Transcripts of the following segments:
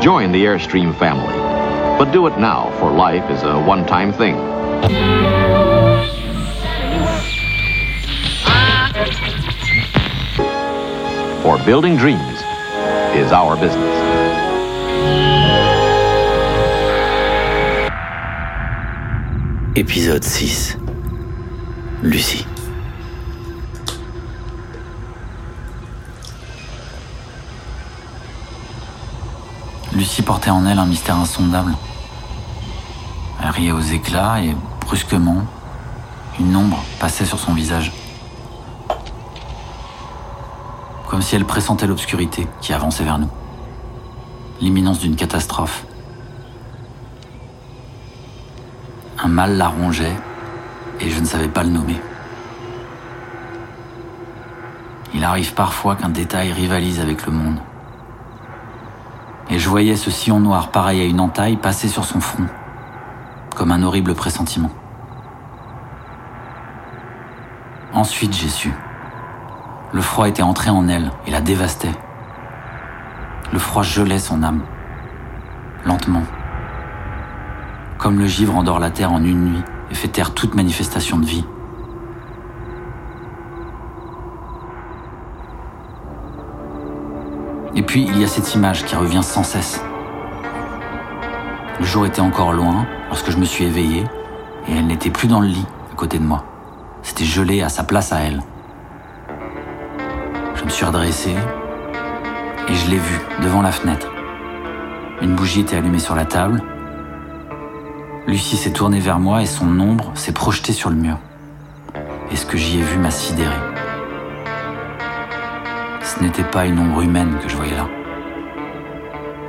Join the Airstream family. But do it now, for life is a one time thing. For building dreams is our business. Épisode 6 Lucie Portait en elle un mystère insondable. Elle riait aux éclats et, brusquement, une ombre passait sur son visage. Comme si elle pressentait l'obscurité qui avançait vers nous. L'imminence d'une catastrophe. Un mal la rongeait et je ne savais pas le nommer. Il arrive parfois qu'un détail rivalise avec le monde. Et je voyais ce sillon noir pareil à une entaille passer sur son front, comme un horrible pressentiment. Ensuite j'ai su. Le froid était entré en elle et la dévastait. Le froid gelait son âme, lentement. Comme le givre endort la terre en une nuit et fait taire toute manifestation de vie. Et puis il y a cette image qui revient sans cesse. Le jour était encore loin lorsque je me suis éveillé et elle n'était plus dans le lit à côté de moi. C'était gelé à sa place à elle. Je me suis redressé et je l'ai vue devant la fenêtre. Une bougie était allumée sur la table. Lucie s'est tournée vers moi et son ombre s'est projetée sur le mur. Et ce que j'y ai vu m'a sidéré. Ce n'était pas une ombre humaine que je voyais là.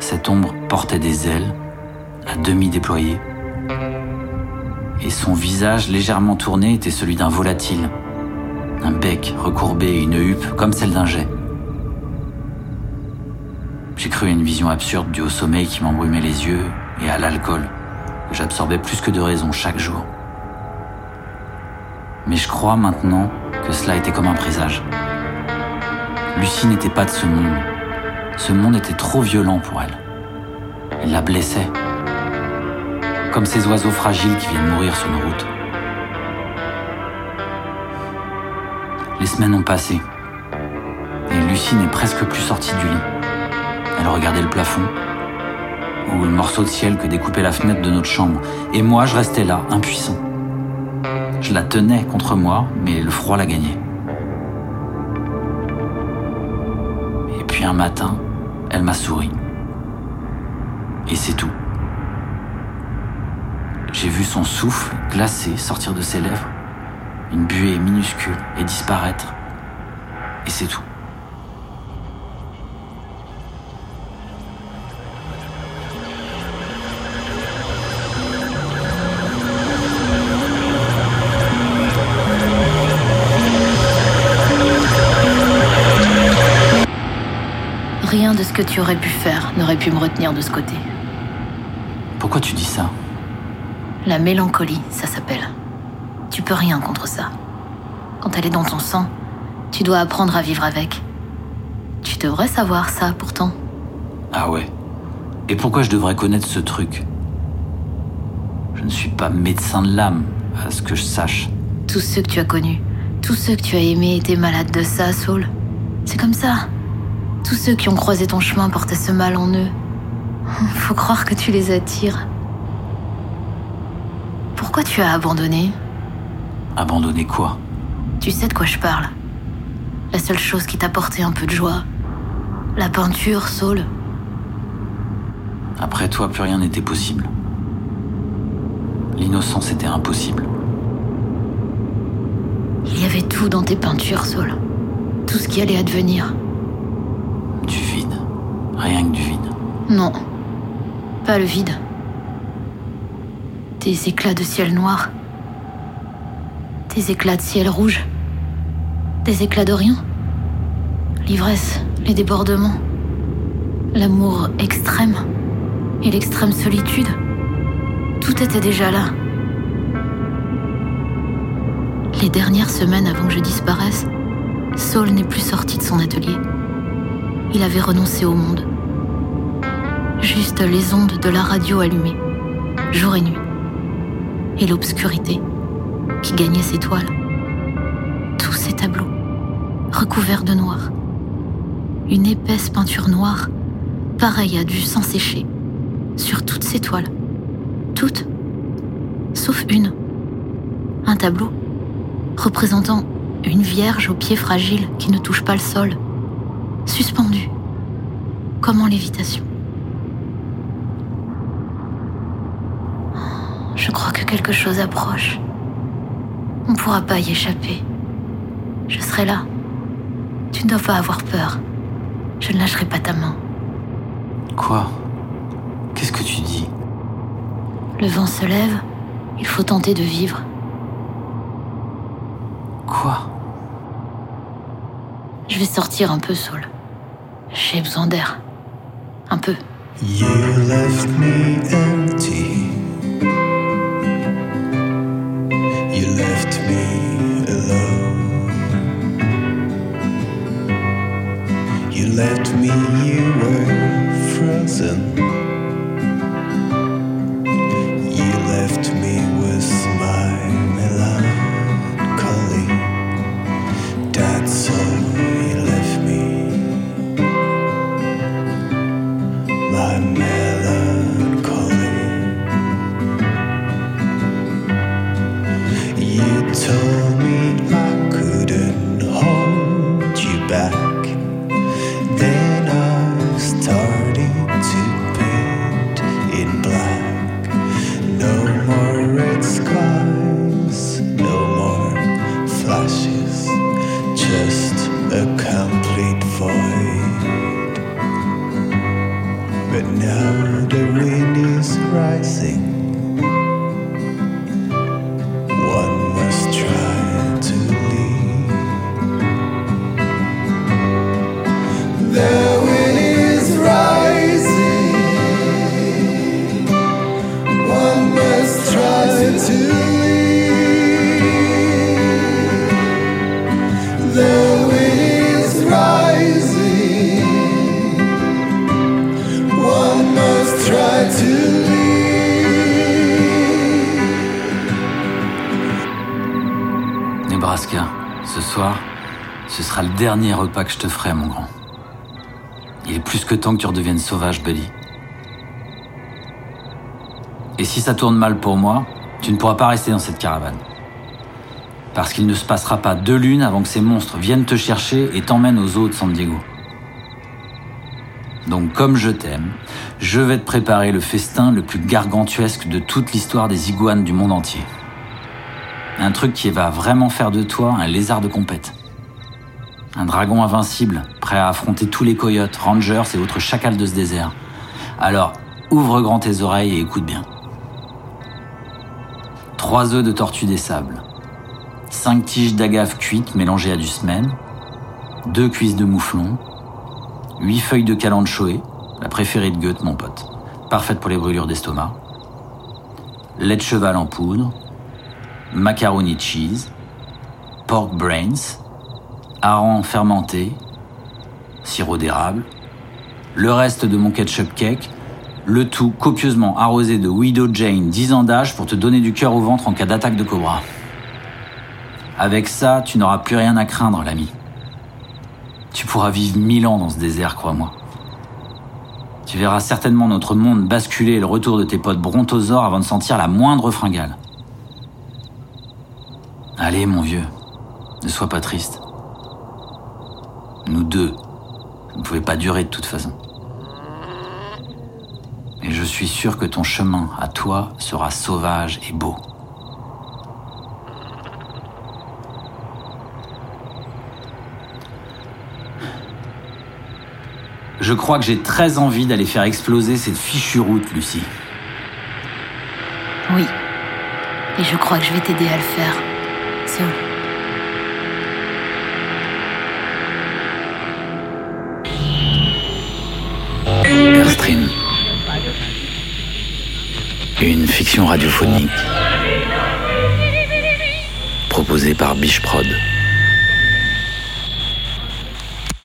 Cette ombre portait des ailes, à demi déployées, et son visage légèrement tourné était celui d'un volatile, un bec recourbé et une huppe comme celle d'un jet. J'ai cru à une vision absurde du haut sommeil qui m'embrumait les yeux et à l'alcool que j'absorbais plus que de raison chaque jour. Mais je crois maintenant que cela était comme un présage. Lucie n'était pas de ce monde. Ce monde était trop violent pour elle. Il la blessait. Comme ces oiseaux fragiles qui viennent mourir sur nos routes. Les semaines ont passé. Et Lucie n'est presque plus sortie du lit. Elle regardait le plafond, ou le morceau de ciel que découpait la fenêtre de notre chambre. Et moi, je restais là, impuissant. Je la tenais contre moi, mais le froid la gagnait. Un matin, elle m'a souri. Et c'est tout. J'ai vu son souffle glacé sortir de ses lèvres, une buée minuscule, et disparaître. Et c'est tout. De ce que tu aurais pu faire n'aurait pu me retenir de ce côté. Pourquoi tu dis ça? La mélancolie, ça s'appelle. Tu peux rien contre ça. Quand elle est dans ton sang, tu dois apprendre à vivre avec. Tu devrais savoir ça pourtant. Ah ouais. Et pourquoi je devrais connaître ce truc? Je ne suis pas médecin de l'âme, à ce que je sache. Tous ceux que tu as connus, tous ceux que tu as aimés étaient malades de ça, Saul. C'est comme ça. Tous ceux qui ont croisé ton chemin portaient ce mal en eux. Faut croire que tu les attires. Pourquoi tu as abandonné Abandonner quoi Tu sais de quoi je parle. La seule chose qui t'a porté un peu de joie. La peinture, Saul. Après toi, plus rien n'était possible. L'innocence était impossible. Il y avait tout dans tes peintures, Saul. Tout ce qui allait advenir. Rien que du vide. Non. Pas le vide. Des éclats de ciel noir. Des éclats de ciel rouge. Des éclats d'Orient. L'ivresse, les débordements. L'amour extrême. Et l'extrême solitude. Tout était déjà là. Les dernières semaines avant que je disparaisse, Saul n'est plus sorti de son atelier. Il avait renoncé au monde. Juste les ondes de la radio allumées, jour et nuit. Et l'obscurité qui gagnait ses toiles. Tous ces tableaux, recouverts de noir. Une épaisse peinture noire, pareille à du sang séché, sur toutes ces toiles. Toutes, sauf une. Un tableau représentant une vierge aux pieds fragiles qui ne touche pas le sol, suspendue, comme en lévitation. Je crois que quelque chose approche. On ne pourra pas y échapper. Je serai là. Tu ne dois pas avoir peur. Je ne lâcherai pas ta main. Quoi? Qu'est-ce que tu dis? Le vent se lève. Il faut tenter de vivre. Quoi? Je vais sortir un peu, Saul. J'ai besoin d'air. Un peu. You left me empty. You left me alone. You left me, you were frozen. my man. Ce sera le dernier repas que je te ferai, mon grand. Il est plus que temps que tu redeviennes sauvage, Buddy. Et si ça tourne mal pour moi, tu ne pourras pas rester dans cette caravane. Parce qu'il ne se passera pas deux lunes avant que ces monstres viennent te chercher et t'emmènent aux eaux de San Diego. Donc comme je t'aime, je vais te préparer le festin le plus gargantuesque de toute l'histoire des iguanes du monde entier. Un truc qui va vraiment faire de toi un lézard de compète. Un dragon invincible, prêt à affronter tous les coyotes, rangers et autres chacals de ce désert. Alors, ouvre grand tes oreilles et écoute bien. Trois œufs de tortue des sables. Cinq tiges d'agave cuites mélangées à du semen. Deux cuisses de mouflon. Huit feuilles de calanchoé, la préférée de Goethe, mon pote. Parfaite pour les brûlures d'estomac. Lait de cheval en poudre. Macaroni cheese. Pork brains hareng fermenté, sirop d'érable, le reste de mon ketchup cake, le tout copieusement arrosé de Widow Jane 10 ans d'âge pour te donner du cœur au ventre en cas d'attaque de cobra. Avec ça, tu n'auras plus rien à craindre, l'ami. Tu pourras vivre mille ans dans ce désert, crois-moi. Tu verras certainement notre monde basculer et le retour de tes potes brontosaures avant de sentir la moindre fringale. Allez, mon vieux, ne sois pas triste. Nous deux, ça ne pouvait pas durer de toute façon. Et je suis sûr que ton chemin à toi sera sauvage et beau. Je crois que j'ai très envie d'aller faire exploser cette fichue route, Lucie. Oui. Et je crois que je vais t'aider à le faire. Saul. Une fiction radiophonique proposée par Biche Prod.